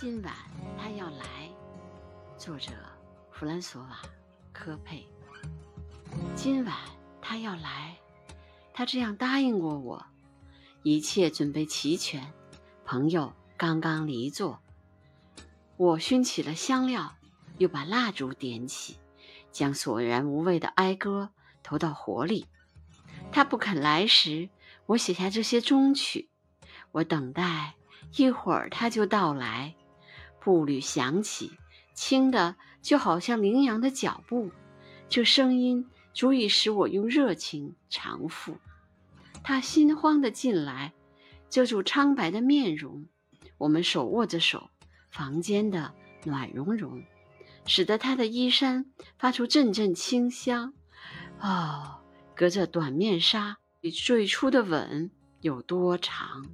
今晚他要来。作者：弗兰索瓦·科佩。今晚他要来，他这样答应过我。一切准备齐全，朋友刚刚离座。我熏起了香料，又把蜡烛点起，将索然无味的哀歌投到火里。他不肯来时，我写下这些终曲。我等待，一会儿他就到来。步履响起，轻的就好像羚羊的脚步。这声音足以使我用热情偿付。他心慌地进来，遮住苍白的面容。我们手握着手，房间的暖融融，使得他的衣衫发出阵阵清香。哦，隔着短面纱，比最初的吻有多长？